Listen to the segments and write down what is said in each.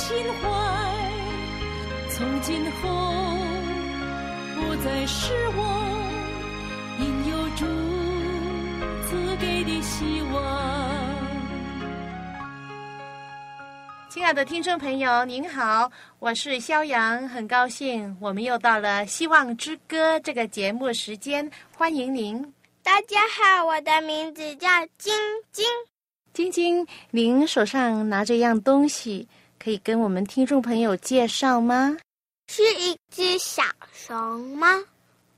心怀，从今后不再是我应有主赐给的希望。亲爱的听众朋友，您好，我是肖阳，很高兴我们又到了《希望之歌》这个节目时间，欢迎您。大家好，我的名字叫晶晶。晶晶，您手上拿着一样东西，可以跟我们听众朋友介绍吗？是一只小熊猫。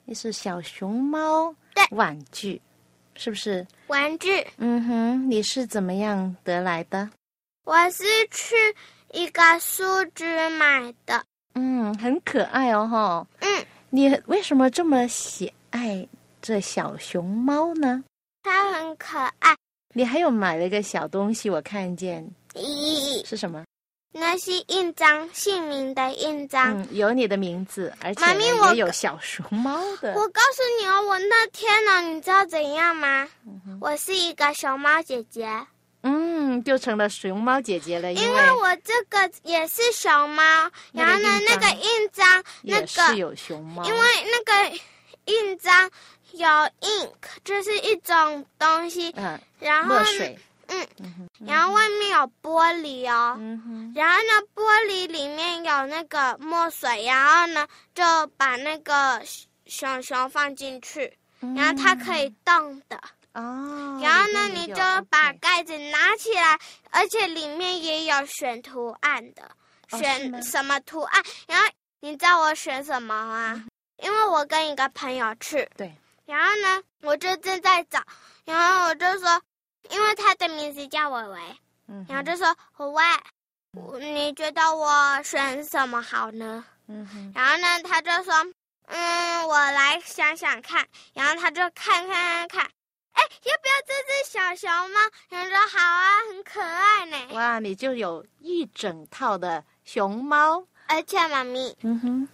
那是小熊猫对玩具，是不是？玩具。嗯哼，你是怎么样得来的？我是去一个书局买的。嗯，很可爱哦，哈。嗯，你为什么这么喜爱这小熊猫呢？它很可爱。你还有买了一个小东西，我看见咦，是什么？那是印章，姓名的印章。嗯，有你的名字，而且也有小熊猫的。我告诉你哦，我那天呢，你知道怎样吗？我是一个熊猫姐姐，嗯，就成了熊猫姐姐了，因为为我这个也是熊猫。然后呢，那个印章，那个有熊猫。因为那个印章有 ink，这是一种东西，嗯，然后呢墨水，嗯，嗯，然后外面有玻璃哦，嗯，然后呢，玻璃里面有那个墨水，然后呢就把那个熊熊放进去，然后它可以动的。哦，然后呢，你就把盖子拿起来，而且里面也有选图案的，哦选什么图案。然后你知道我选什么吗？因为我跟一个朋友去，对，然后呢，我就正在找，然后我就说，因为他的名字叫伟伟，嗯，然后就说伟伟，你觉得我选什么好呢？嗯哼，然后呢，他就说，嗯，我来想想看。然后他就看看看看，哎，要不要这只小熊猫？然后说好啊，很可爱呢。哇，你就有一整套的熊猫。而且妈咪，嗯哼，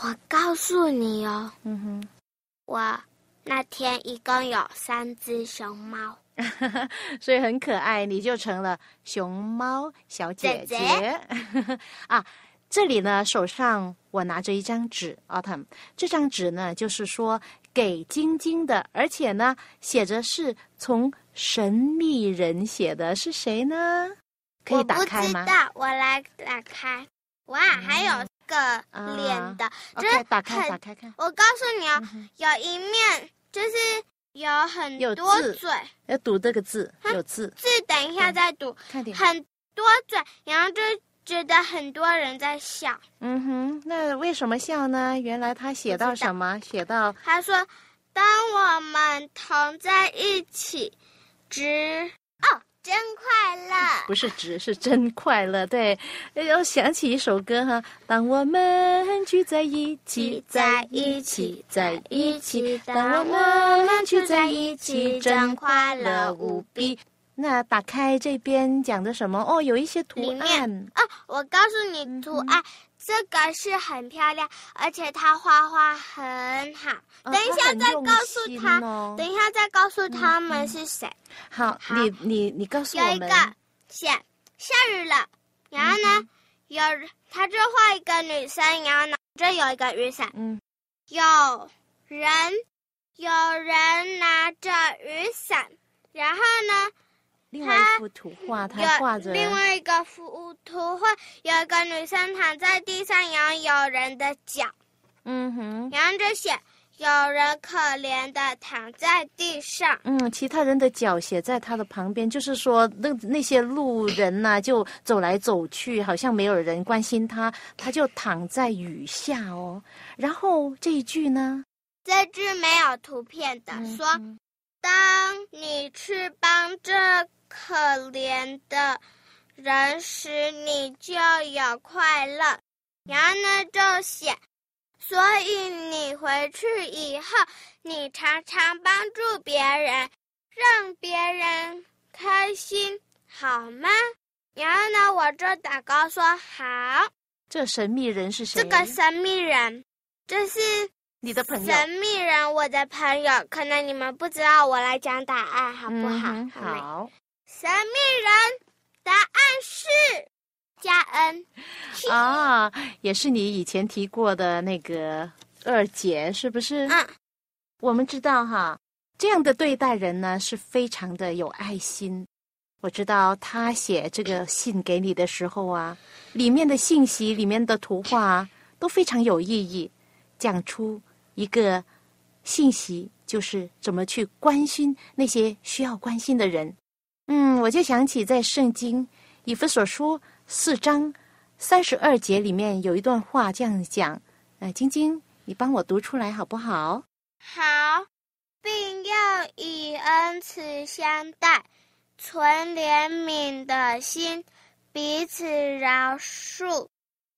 我告诉你哦，嗯哼。我那天一共有三只熊猫。所以很可爱，你就成了熊猫小姐姐 啊！这里呢，手上我拿着一张纸，Autumn，这张纸呢，就是说给晶晶的，而且呢，写着是从神秘人写的，是谁呢？可以打开吗知道，我来打开。哇，还有个脸的，就是？OK，打开，打开看，我告诉你哦，嗯有一面就是有很多嘴，要读这个字，有字，字等一下再读，看点。很多嘴，然后就觉得很多人在笑。嗯哼，那为什么笑呢？原来他写到什么？写到他说：“当我们同在一起，只哦，真快乐。不是只是真快乐，对，又想起一首歌哈。当我们聚在一起，在一起，在一起，当我们聚在一起，真快乐无比。那打开这边讲的什么？哦，有一些图案面。哦，我告诉你，嗯图案、这个是很漂亮，而且他画画很好。哦等一下再告诉心他，哦。等一下再告诉他们是谁。好，好。你你你告诉我们。有一个，下下雨了，然后呢，有他就画一个女生，然后呢，这有一个雨伞，嗯。有人有人拿着雨伞，然后呢，另外一幅图画，它画着另外一个幅图画，有一个女生躺在地上，然后有人的脚，嗯哼。然后就写有人可怜的躺在地上。嗯，其他人的脚写在他的旁边，就是说那那些路人呐、就走来走去，好像没有人关心他，他就躺在雨下哦。然后这一句呢，这句没有图片的，嗯说嗯当你去帮这可怜的人时，你就有快乐。然后呢，就写，所以你回去以后，你常常帮助别人，让别人开心，好吗？然后呢，我就祷告说好。这神秘人是谁？这个神秘人，这是你的朋友。神秘人，我的朋友，可能你们不知道，我来讲答案好不好？好。神秘人，答案是加恩。啊，也是你以前提过的那个二姐，是不是？啊。我们知道哈，这样的对待人呢，是非常的有爱心。我知道他写这个信给你的时候啊，里面的信息、里面的图画都非常有意义，讲出一个信息，就是怎么去关心那些需要关心的人。嗯，我就想起在圣经以弗所书四章三十二节里面有一段话这样讲，呃，晶晶，你帮我读出来好不好？好，并要以恩慈相待。存怜悯的心，彼此饶恕，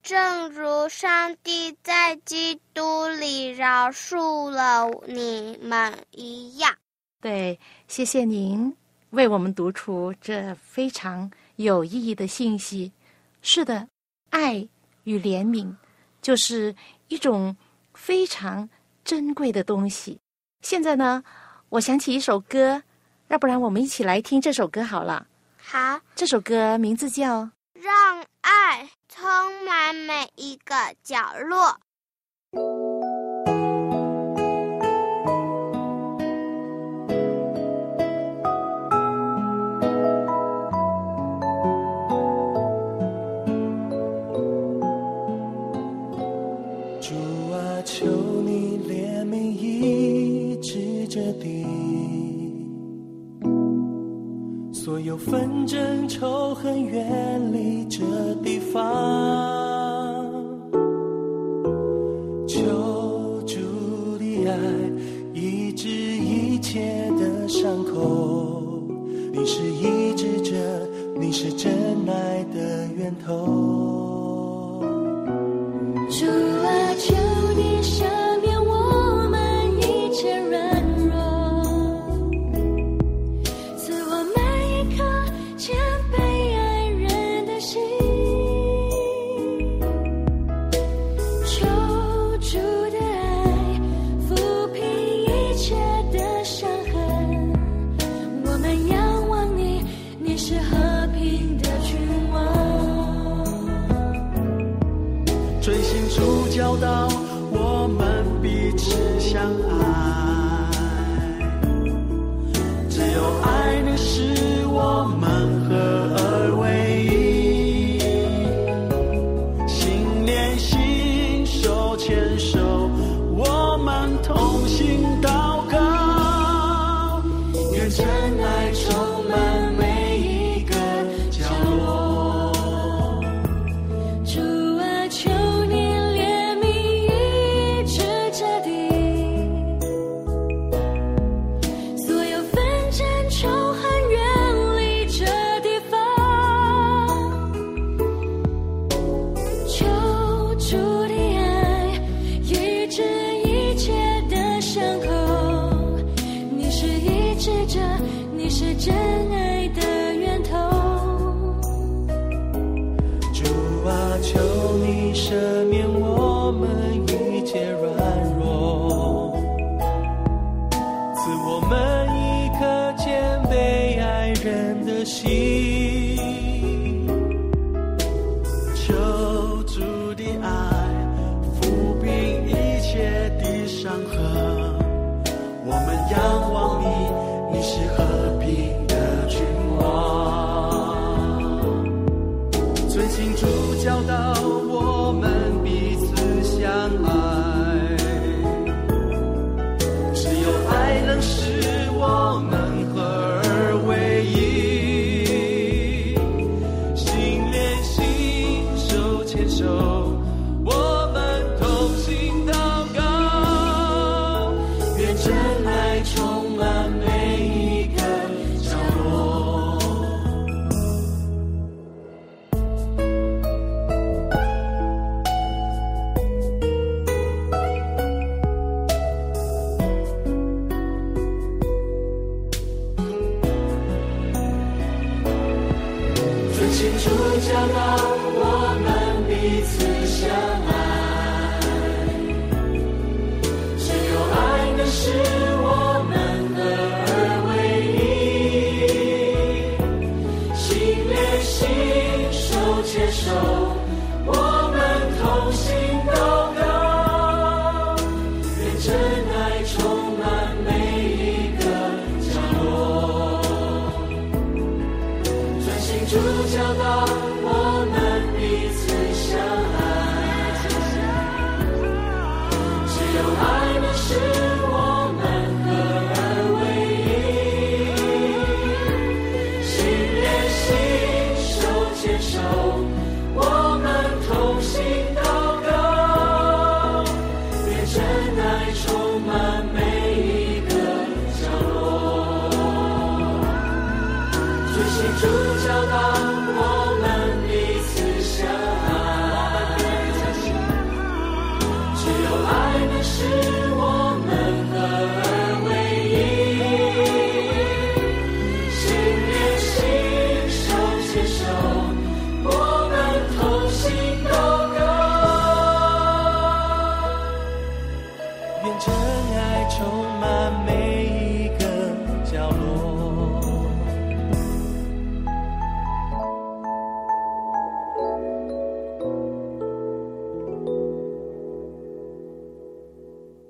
正如上帝在基督里饶恕了你们一样。对，谢谢您为我们读出这非常有意义的信息。是的，爱与怜悯就是一种非常珍贵的东西。现在呢，我想起一首歌。要不然，我们一起来听这首歌好了。好，这首歌名字叫《让爱充满每一个角落》。所有纷争仇恨，远离这地方。求主的爱医治一切的伤口。你是医治者，你是真爱的源头。相爱。just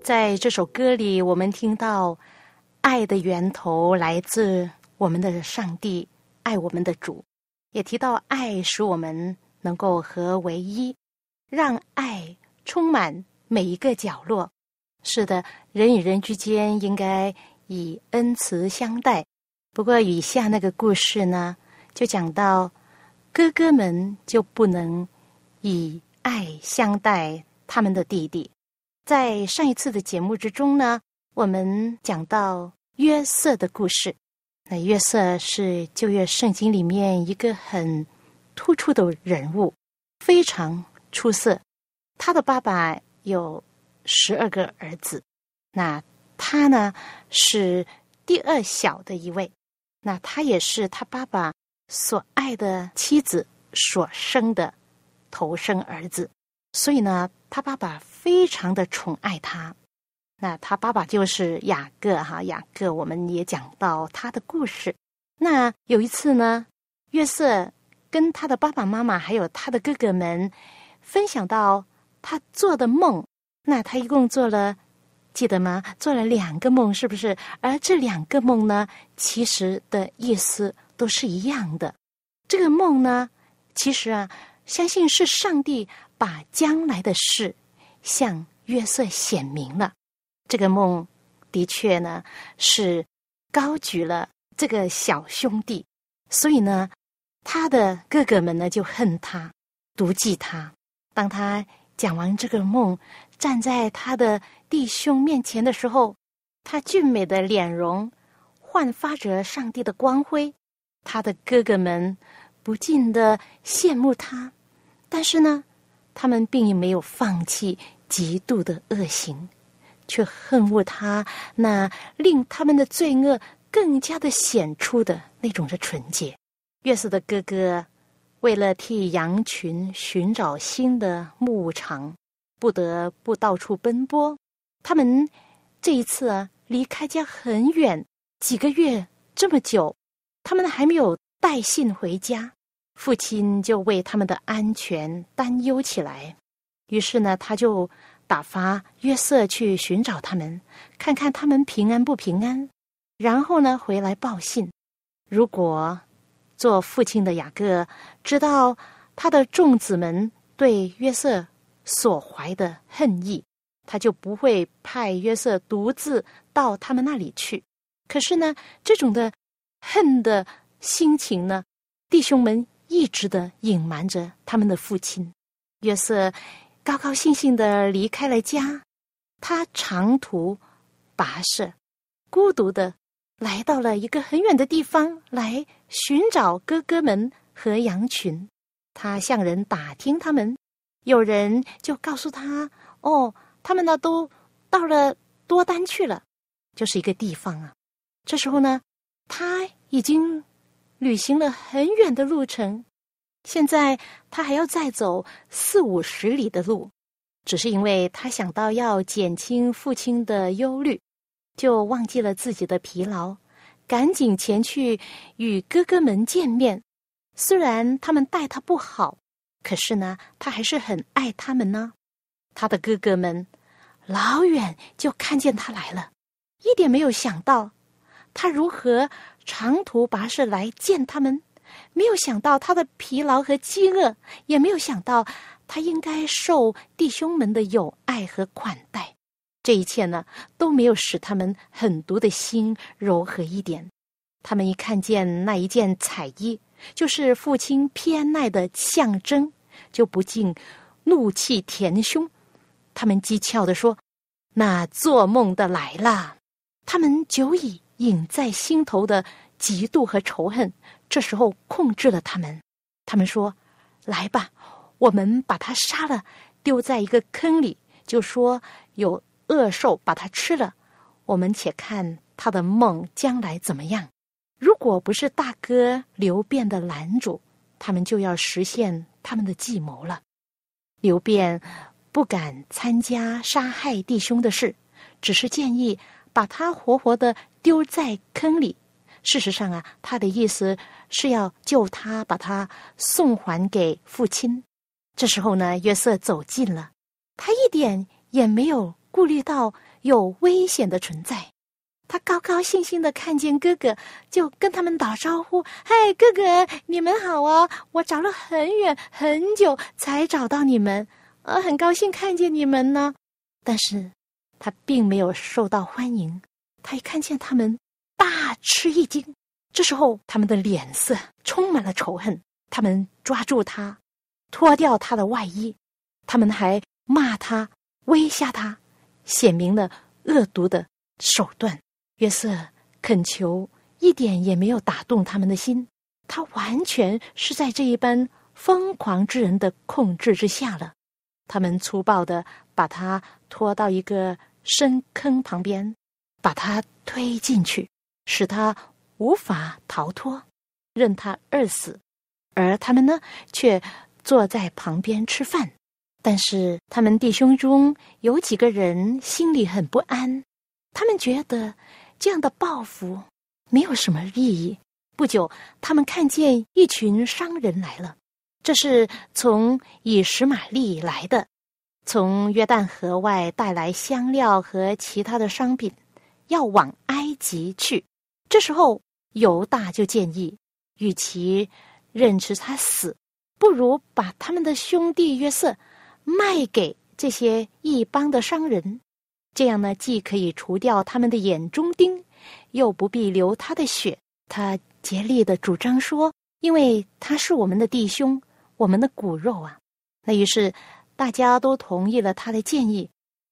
在这首歌里，我们听到爱的源头来自我们的上帝，爱我们的主，也提到爱使我们能够合为一，让爱充满每一个角落。是的，人与人之间应该以恩慈相待。不过，以下那个故事呢，就讲到哥哥们就不能以爱相待他们的弟弟。在上一次的节目之中呢，我们讲到约瑟的故事。那约瑟是旧约圣经里面一个很突出的人物，非常出色。他的爸爸有十二个儿子，那他呢是第二小的一位。那他也是他爸爸所爱的妻子所生的头生儿子，所以呢，他爸爸非常的宠爱他。那他爸爸就是雅各哈，雅各我们也讲到他的故事。那有一次呢，约瑟跟他的爸爸妈妈还有他的哥哥们分享到他做的梦。那他一共做了，记得吗？做了两个梦，是不是？而这两个梦呢，其实的意思都是一样的。这个梦呢，其实啊，相信是上帝把将来的事向约瑟显明了。这个梦的确呢是高举了这个小兄弟，所以呢，他的哥哥们呢就恨他，妒忌他。当他讲完这个梦，站在他的弟兄面前的时候，他俊美的脸容焕发着上帝的光辉。他的哥哥们不禁的羡慕他，但是呢，他们并没有放弃极度的恶行，却恨恶他那令他们的罪恶更加的显出的那种的纯洁。约瑟的哥哥为了替羊群寻找新的牧场，不得不到处奔波。他们这一次啊，离开家很远，几个月这么久，他们还没有带信回家，父亲就为他们的安全担忧起来。于是呢，他就打发约瑟去寻找他们，看看他们平安不平安，然后呢回来报信。如果做父亲的雅各知道他的众子们对约瑟所怀的恨意，他就不会派约瑟独自到他们那里去。可是呢，这种的恨的心情呢，弟兄们一直的隐瞒着他们的父亲。约瑟高高兴兴的离开了家，他长途跋涉，孤独的来到了一个很远的地方来寻找哥哥们和羊群。他向人打听他们，有人就告诉他：“哦，他们呢都到了多丹去了，就是一个地方啊。”这时候呢，他已经旅行了很远的路程，现在他还要再走四五十里的路，只是因为他想到要减轻父亲的忧虑，就忘记了自己的疲劳，赶紧前去与哥哥们见面。虽然他们待他不好，可是呢，他还是很爱他们呢。他的哥哥们老远就看见他来了，一点没有想到他如何长途跋涉来见他们。没有想到他的疲劳和饥饿，也没有想到他应该受弟兄们的友爱和款待。这一切呢，都没有使他们狠毒的心柔和一点。他们一看见那一件彩衣，就是父亲偏爱的象征，就不禁怒气填胸。他们讥诮的说：“那做梦的来了！”他们久已隐在心头的嫉妒和仇恨。这时候控制了他们，他们说：“来吧，我们把他杀了，丢在一个坑里，就说有恶兽把他吃了。我们且看他的梦将来怎么样。如果不是大哥刘辩的拦阻，他们就要实现他们的计谋了。刘辩不敢参加杀害弟兄的事，只是建议把他活活的丢在坑里。事实上啊，他的意思。”是要救他，把他送还给父亲。这时候呢，约瑟走近了，他一点也没有顾虑到有危险的存在。他高高兴兴的看见哥哥，就跟他们打招呼：“嗨，哥哥，你们好啊！我找了很远很久才找到你们，呃，很高兴看见你们呢。”但是，他并没有受到欢迎。他一看见他们，大吃一惊。这时候，他们的脸色充满了仇恨。他们抓住他，脱掉他的外衣，他们还骂他、威吓他，显明了恶毒的手段。约瑟恳求，一点也没有打动他们的心。他完全是在这一般疯狂之人的控制之下了。他们粗暴的把他拖到一个深坑旁边，把他推进去，使他。无法逃脱，任他饿死，而他们呢，却坐在旁边吃饭。但是他们弟兄中有几个人心里很不安，他们觉得这样的报复没有什么意义。不久，他们看见一群商人来了，这是从以实玛利来的，从约旦河外带来香料和其他的商品，要往埃及去。这时候。犹大就建议，与其任持他死，不如把他们的兄弟约瑟卖给这些异邦的商人。这样呢，既可以除掉他们的眼中钉，又不必流他的血。他竭力的主张说：“因为他是我们的弟兄，我们的骨肉啊。”那于是大家都同意了他的建议，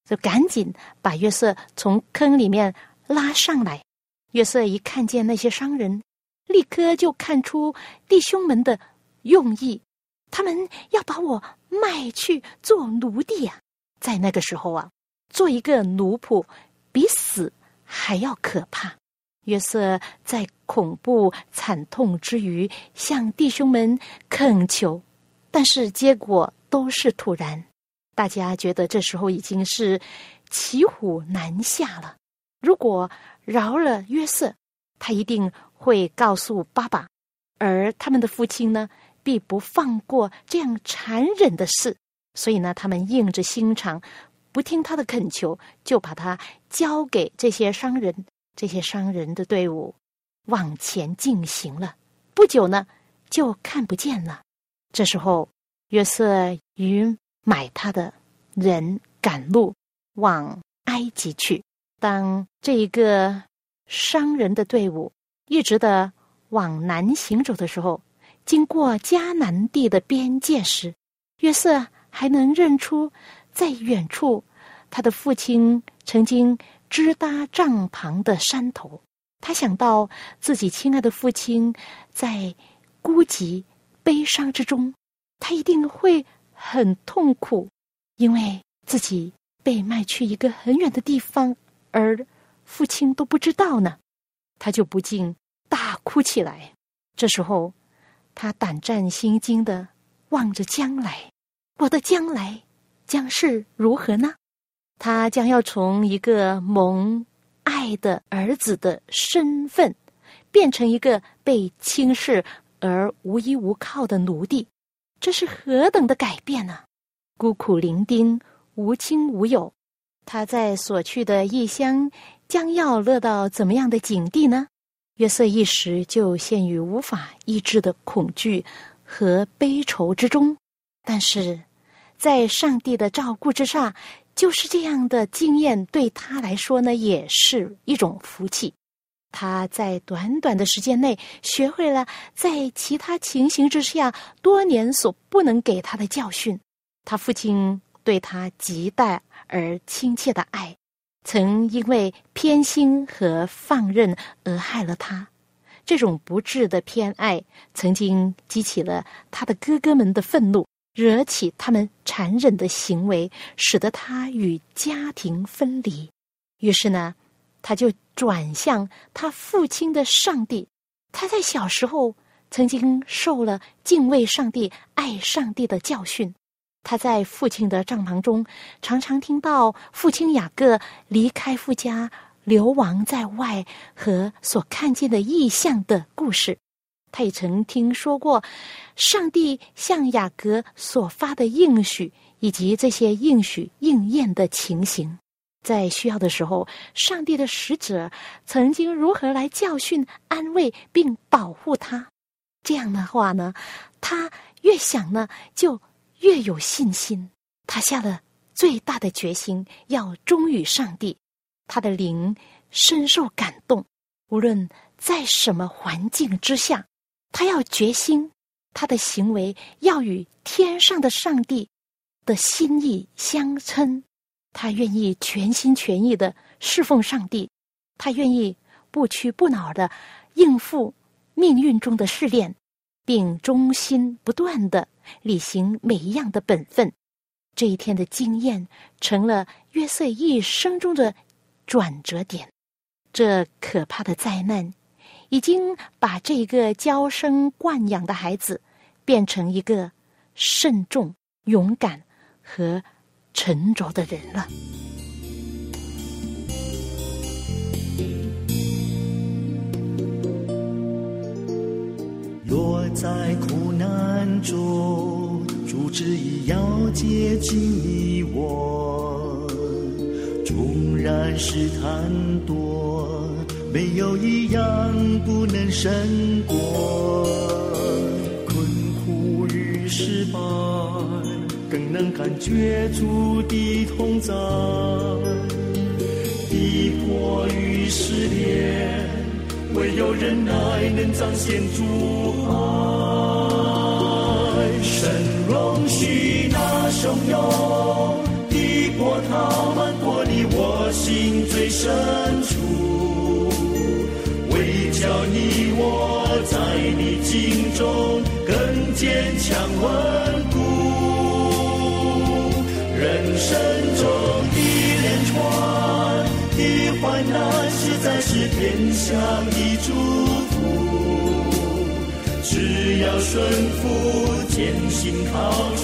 就赶紧把约瑟从坑里面拉上来。约瑟一看见那些商人，立刻就看出弟兄们的用意，他们要把我卖去做奴隶呀！在那个时候啊，做一个奴仆比死还要可怕。约瑟在恐怖惨痛之余，向弟兄们恳求，但是结果都是突然。大家觉得这时候已经是骑虎难下了。如果饶了约瑟，他一定会告诉爸爸，而他们的父亲呢，必不放过这样残忍的事。所以呢，他们硬着心肠，不听他的恳求，就把他交给这些商人。这些商人的队伍往前进行了，不久呢，就看不见了。这时候，约瑟与买他的人赶路往埃及去。当这一个商人的队伍一直的往南行走的时候，经过迦南地的边界时，约瑟还能认出在远处他的父亲曾经支搭帐篷的山头。他想到自己亲爱的父亲在孤寂悲伤之中，他一定会很痛苦，因为自己被卖去一个很远的地方。而父亲都不知道呢，他就不禁大哭起来。这时候，他胆战心惊的望着将来，我的将来将是如何呢？他将要从一个蒙爱的儿子的身份，变成一个被轻视而无依无靠的奴隶，这是何等的改变呢？孤苦伶仃，无亲无友，他在所去的异乡，将要落到怎么样的境地呢？约瑟一时就陷于无法抑制的恐惧和悲愁之中，但是，在上帝的照顾之下，就是这样的经验对他来说呢，也是一种福气。他在短短的时间内学会了在其他情形之下多年所不能给他的教训。他父亲对他极待而亲切的爱，曾因为偏心和放任而害了他。这种不智的偏爱，曾经激起了他的哥哥们的愤怒，惹起他们残忍的行为，使得他与家庭分离。于是呢，他就转向他父亲的上帝。他在小时候曾经受了敬畏上帝、爱上帝的教训。他在父亲的帐篷中，常常听到父亲雅各离开父家、流亡在外和所看见的异象的故事。他也曾听说过上帝向雅各所发的应许，以及这些应许应验的情形。在需要的时候，上帝的使者曾经如何来教训、安慰并保护他。这样的话呢，他越想呢，就。越有信心，他下了最大的决心，要忠于上帝。他的灵深受感动，无论在什么环境之下，他要决心，他的行为要与天上的上帝的心意相称。他愿意全心全意的侍奉上帝，他愿意不屈不挠的应付命运中的试炼。并忠心不断的履行每一样的本分，这一天的经验成了约瑟一生中的转折点。这可怕的灾难已经把这个娇生惯养的孩子变成一个慎重、勇敢和沉着的人了。落在苦难中，主旨意要接近你我。纵然是贪多，没有一样不能胜过。困苦与失败，更能感觉主的同在。逼迫与失恋。唯有忍耐能彰显主爱，神容许那汹涌的波涛漫过你我心最深处，为叫你我在你心中更坚强稳固，人生中的连串的患难。实在是天下的祝福，只要顺服，坚信靠主，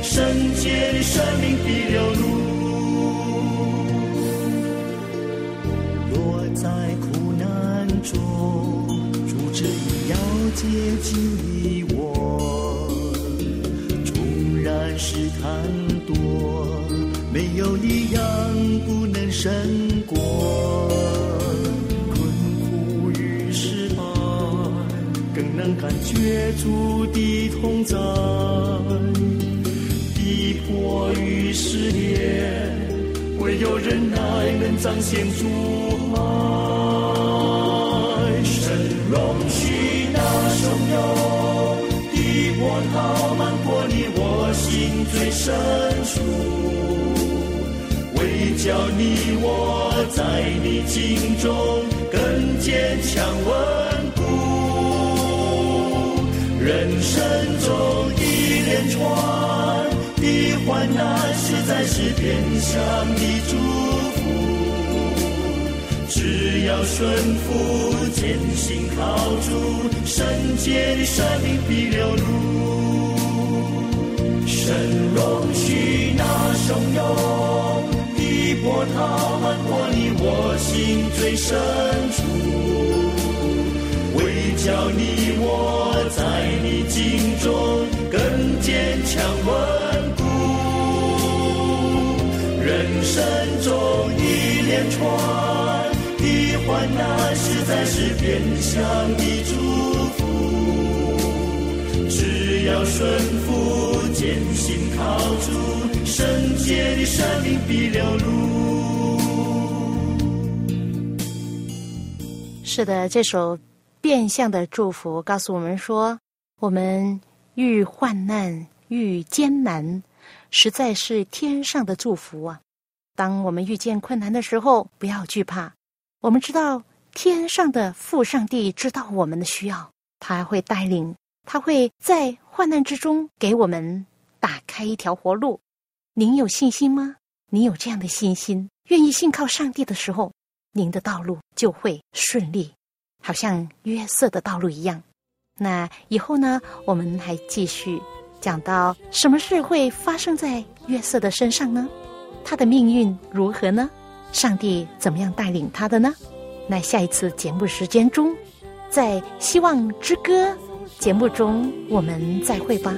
圣洁的生命必流露。落在苦难中，主旨意要接近你我，纵然试探多，没有一样不能胜觉主的同在，逼迫与试炼，唯有忍耐能彰显主爱。神容许那汹涌的波涛漫过你我心最深处，为叫你我在你心中更坚强稳。人生中一连串的患难，实在是变相的祝福。只要顺服，坚信靠主，圣洁的生命必流露。神容许那汹涌的波涛漫过你我心最深处，叫你我在你境中更坚强稳固。人生中一连串的患难，实在是变相的祝福。只要顺服，坚信靠主，圣洁的生命必流露。是的，这首变相的祝福告诉我们说，我们遇患难、遇艰难，实在是天上的祝福啊！当我们遇见困难的时候，不要惧怕，我们知道天上的父上帝知道我们的需要，他会带领，他会在患难之中给我们打开一条活路。您有信心吗？你有这样的信心，愿意信靠上帝的时候，您的道路就会顺利，好像约瑟的道路一样。那以后呢，我们还继续讲到什么事会发生在约瑟的身上呢？他的命运如何呢？上帝怎么样带领他的呢？那下一次节目时间中，在《希望之歌》节目中，我们再会吧。